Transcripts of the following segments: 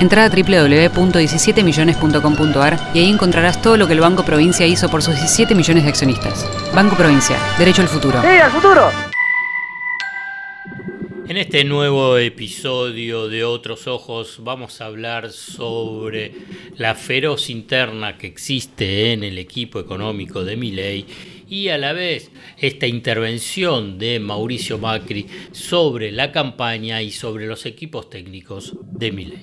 Entra a www.17millones.com.ar y ahí encontrarás todo lo que el Banco Provincia hizo por sus 17 millones de accionistas. Banco Provincia, derecho al futuro. ¡Sí, al futuro! En este nuevo episodio de Otros Ojos vamos a hablar sobre la feroz interna que existe en el equipo económico de Milei y a la vez esta intervención de Mauricio Macri sobre la campaña y sobre los equipos técnicos de Milei.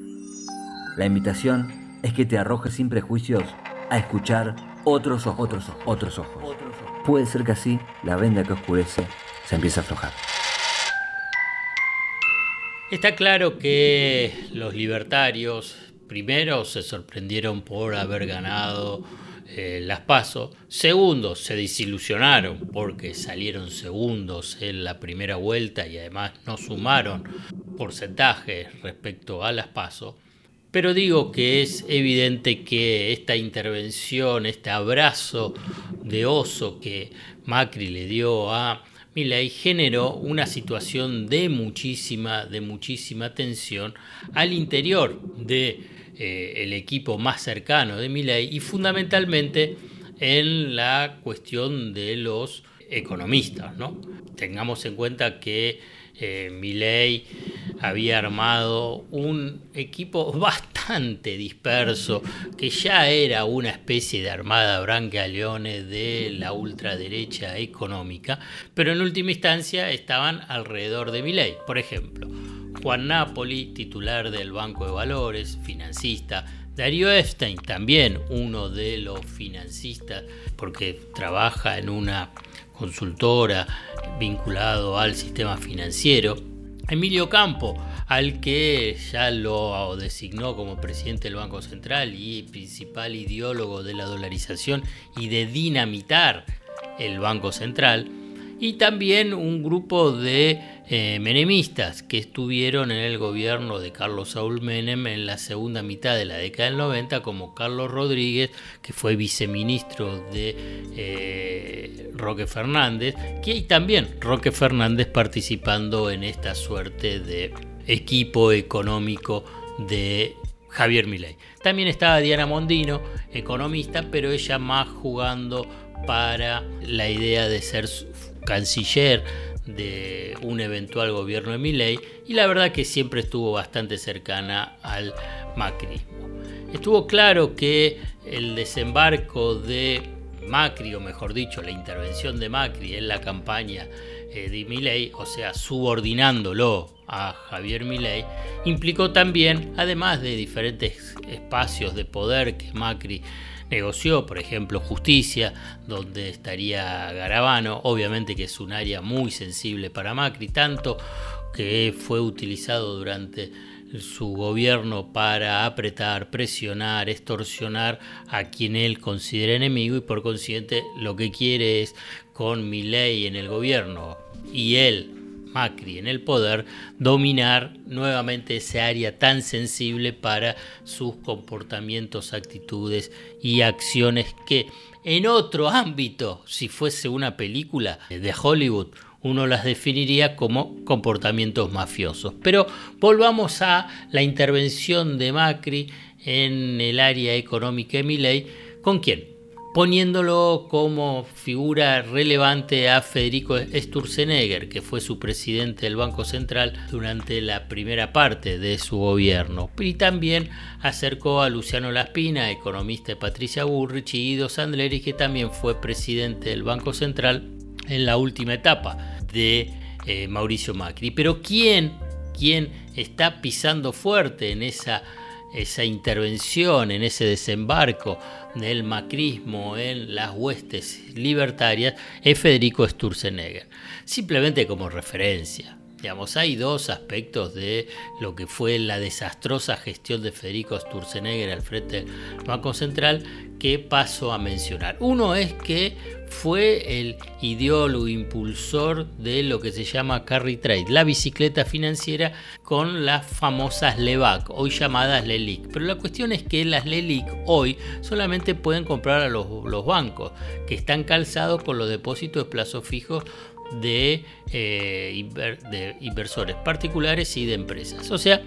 La invitación es que te arrojes sin prejuicios a escuchar otros ojos, otros ojos, otros ojos. Puede ser que así la venda que oscurece se empiece a aflojar. Está claro que los libertarios primero se sorprendieron por haber ganado eh, las pasos, segundo se desilusionaron porque salieron segundos en la primera vuelta y además no sumaron porcentajes respecto a las pasos. Pero digo que es evidente que esta intervención, este abrazo de oso que Macri le dio a Milei generó una situación de muchísima, de muchísima tensión al interior del de, eh, equipo más cercano de Milei y fundamentalmente en la cuestión de los economistas. ¿no? Tengamos en cuenta que eh, había armado un equipo bastante disperso, que ya era una especie de armada branca leones de la ultraderecha económica, pero en última instancia estaban alrededor de Milei. Por ejemplo, Juan Napoli, titular del Banco de Valores, financista, Darío Epstein, también uno de los financistas, porque trabaja en una consultora vinculado al sistema financiero. Emilio Campo, al que ya lo designó como presidente del Banco Central y principal ideólogo de la dolarización y de dinamitar el Banco Central, y también un grupo de eh, menemistas que estuvieron en el gobierno de Carlos Saúl Menem en la segunda mitad de la década del 90, como Carlos Rodríguez, que fue viceministro de eh, Roque Fernández, que y también Roque Fernández participando en esta suerte de equipo económico de Javier Milei. También estaba Diana Mondino, economista, pero ella más jugando para la idea de ser canciller de un eventual gobierno de Milei y la verdad que siempre estuvo bastante cercana al macrismo. Estuvo claro que el desembarco de Macri, o mejor dicho, la intervención de Macri en la campaña eh, de Milei, o sea, subordinándolo a Javier Milei, implicó también, además de diferentes espacios de poder que Macri negoció, por ejemplo, justicia, donde estaría Garabano, obviamente que es un área muy sensible para Macri, tanto que fue utilizado durante su gobierno para apretar, presionar, extorsionar a quien él considera enemigo y por consiguiente lo que quiere es con mi ley en el gobierno. Y él Macri en el poder, dominar nuevamente ese área tan sensible para sus comportamientos, actitudes y acciones que en otro ámbito, si fuese una película de Hollywood, uno las definiría como comportamientos mafiosos. Pero volvamos a la intervención de Macri en el área económica de. ¿Con quién? Poniéndolo como figura relevante a Federico Sturzenegger, que fue su presidente del Banco Central durante la primera parte de su gobierno. Y también acercó a Luciano Laspina, economista de Patricia Bullrich, y Ido Sandleri, que también fue presidente del Banco Central en la última etapa de eh, Mauricio Macri. Pero ¿quién, quién está pisando fuerte en esa, esa intervención, en ese desembarco del macrismo en las huestes libertarias? Es Federico Sturzenegger. Simplemente como referencia. Digamos, hay dos aspectos de lo que fue la desastrosa gestión de Federico Sturzenegger al frente del Banco Central que paso a mencionar. Uno es que fue el ideólogo impulsor de lo que se llama carry trade, la bicicleta financiera con las famosas LEVAC, hoy llamadas LELIC. Pero la cuestión es que las LELIC hoy solamente pueden comprar a los, los bancos, que están calzados con los depósitos de plazo fijo de, eh, de, inversores particulares y de empresas. O sea,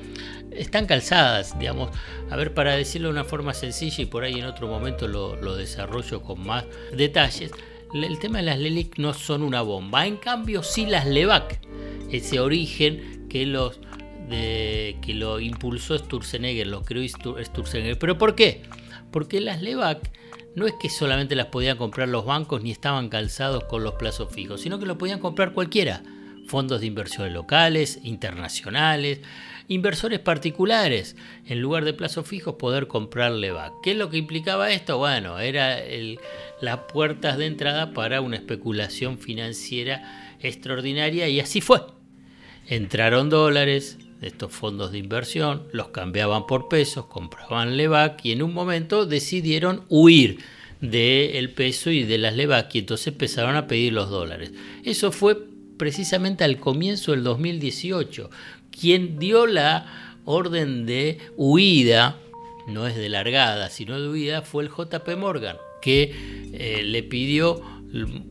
están calzadas, digamos. A ver, para decirlo de una forma sencilla y por ahí en otro momento lo, lo desarrollo con más detalles, el tema de las LELIC no son una bomba. En cambio, sí las LEVAC, ese origen que los que lo impulsó Sturzenegger, lo creó Sturzenegger. ¿Pero por qué? Porque las LEVAC no es que solamente las podían comprar los bancos ni estaban calzados con los plazos fijos, sino que lo podían comprar cualquiera. Fondos de inversiones locales, internacionales, inversores particulares. En lugar de plazos fijos, poder comprar LEVAC. ¿Qué es lo que implicaba esto? Bueno, era las puertas de entrada para una especulación financiera extraordinaria y así fue. Entraron dólares, estos fondos de inversión, los cambiaban por pesos, compraban LEVAC y en un momento decidieron huir del peso y de las LEVAC y entonces empezaron a pedir los dólares. Eso fue precisamente al comienzo del 2018. Quien dio la orden de huida, no es de largada, sino de huida, fue el JP Morgan, que eh, le pidió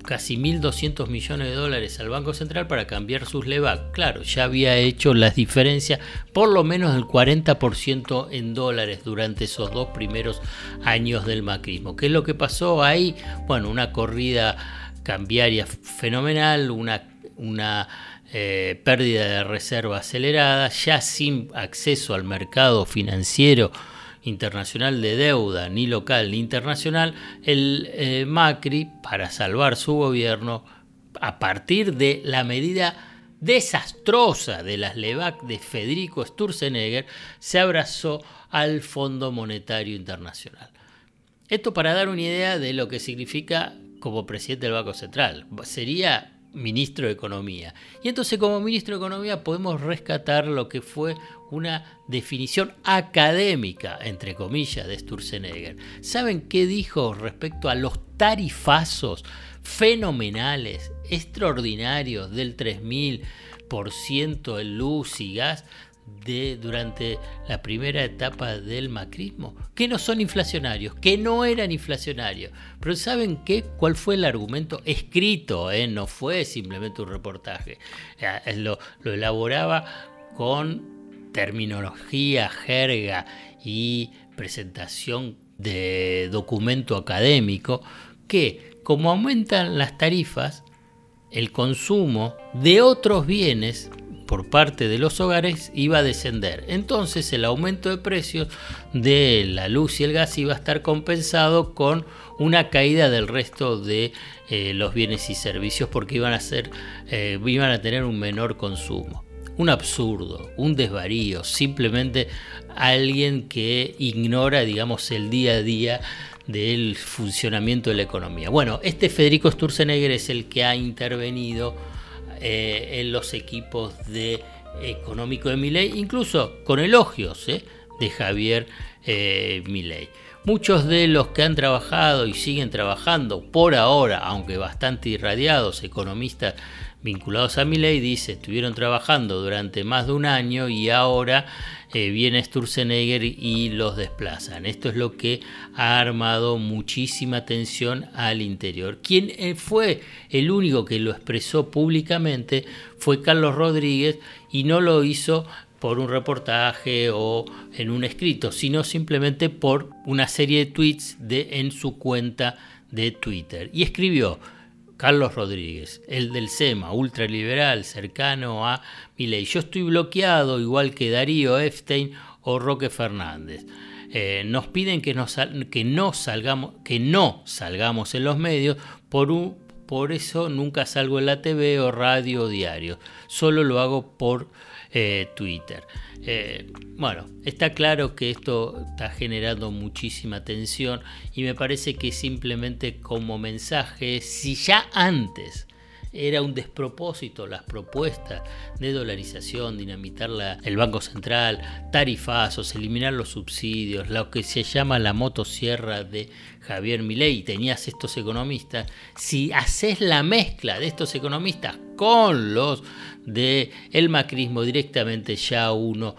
casi 1.200 millones de dólares al Banco Central para cambiar sus LEVAC. Claro, ya había hecho las diferencias, por lo menos del 40% en dólares durante esos dos primeros años del macrismo. ¿Qué es lo que pasó ahí? Bueno, una corrida cambiaria fenomenal, una, una eh, pérdida de reserva acelerada, ya sin acceso al mercado financiero internacional de deuda, ni local ni internacional, el eh, Macri, para salvar su gobierno, a partir de la medida desastrosa de las LEVAC de Federico Sturzenegger, se abrazó al Fondo Monetario Internacional. Esto para dar una idea de lo que significa como presidente del Banco Central. Sería ministro de Economía. Y entonces como ministro de Economía podemos rescatar lo que fue una definición académica, entre comillas, de Sturzenegger. ¿Saben qué dijo respecto a los tarifazos fenomenales, extraordinarios del 3000% en luz y gas? De, durante la primera etapa del macrismo, que no son inflacionarios, que no eran inflacionarios. Pero ¿saben qué? ¿Cuál fue el argumento escrito? Eh? No fue simplemente un reportaje. Eh, lo, lo elaboraba con terminología, jerga y presentación de documento académico, que como aumentan las tarifas, el consumo de otros bienes por parte de los hogares iba a descender. Entonces el aumento de precios de la luz y el gas iba a estar compensado con una caída del resto de eh, los bienes y servicios porque iban a, ser, eh, iban a tener un menor consumo. Un absurdo, un desvarío, simplemente alguien que ignora, digamos, el día a día del funcionamiento de la economía. Bueno, este Federico Sturzenegger es el que ha intervenido eh, en los equipos de económico de Milei, incluso con elogios eh, de Javier eh, Milei. Muchos de los que han trabajado y siguen trabajando por ahora, aunque bastante irradiados, economistas vinculados a Milei, dice, estuvieron trabajando durante más de un año y ahora eh, viene Sturzenegger y los desplazan. Esto es lo que ha armado muchísima tensión al interior. Quien eh, fue el único que lo expresó públicamente fue Carlos Rodríguez y no lo hizo por un reportaje o en un escrito, sino simplemente por una serie de tweets en su cuenta de Twitter y escribió Carlos Rodríguez, el del SEMA, ultraliberal, cercano a Milei. Yo estoy bloqueado igual que Darío Epstein o Roque Fernández. Eh, nos piden que, no salgamos, que no salgamos en los medios, por, por eso nunca salgo en la TV o radio o diario, solo lo hago por eh, Twitter. Eh, bueno, está claro que esto está generando muchísima tensión y me parece que simplemente como mensaje, si ya antes era un despropósito las propuestas de dolarización, dinamitar el Banco Central, tarifazos, eliminar los subsidios, lo que se llama la motosierra de Javier Milei, tenías estos economistas, si haces la mezcla de estos economistas con los de el macrismo directamente ya uno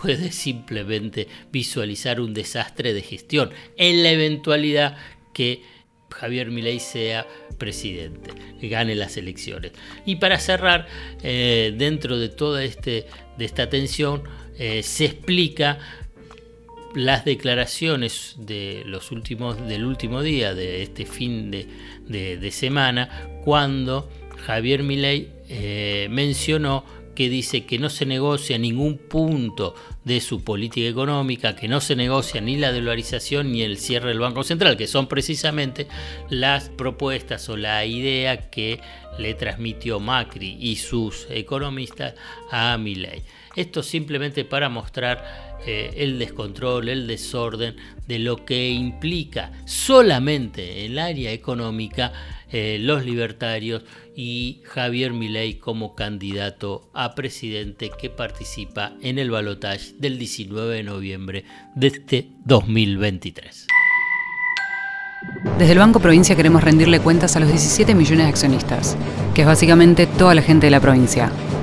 puede simplemente visualizar un desastre de gestión. En la eventualidad que Javier Milei sea presidente, gane las elecciones. Y para cerrar, eh, dentro de toda este, de esta tensión, eh, se explica las declaraciones de los últimos, del último día de este fin de, semana, cuando Javier Milei eh, mencionó que dice que no se negocia ningún punto de su política económica, que no se negocia ni la dolarización ni el cierre del Banco Central, que son precisamente las propuestas o la idea que le transmitió Macri y sus economistas a Milei. Esto simplemente para mostrar eh, el descontrol, el desorden de lo que implica solamente en el área económica eh, los libertarios y Javier Milei como candidato a presidente que participa en el balotaje del 19 de noviembre de este 2023. Desde el Banco Provincia queremos rendirle cuentas a los 17 millones de accionistas, que es básicamente toda la gente de la provincia,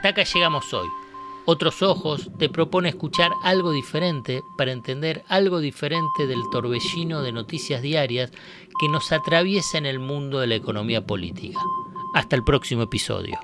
Hasta acá llegamos hoy. Otros Ojos te propone escuchar algo diferente para entender algo diferente del torbellino de noticias diarias que nos atraviesa en el mundo de la economía política. Hasta el próximo episodio.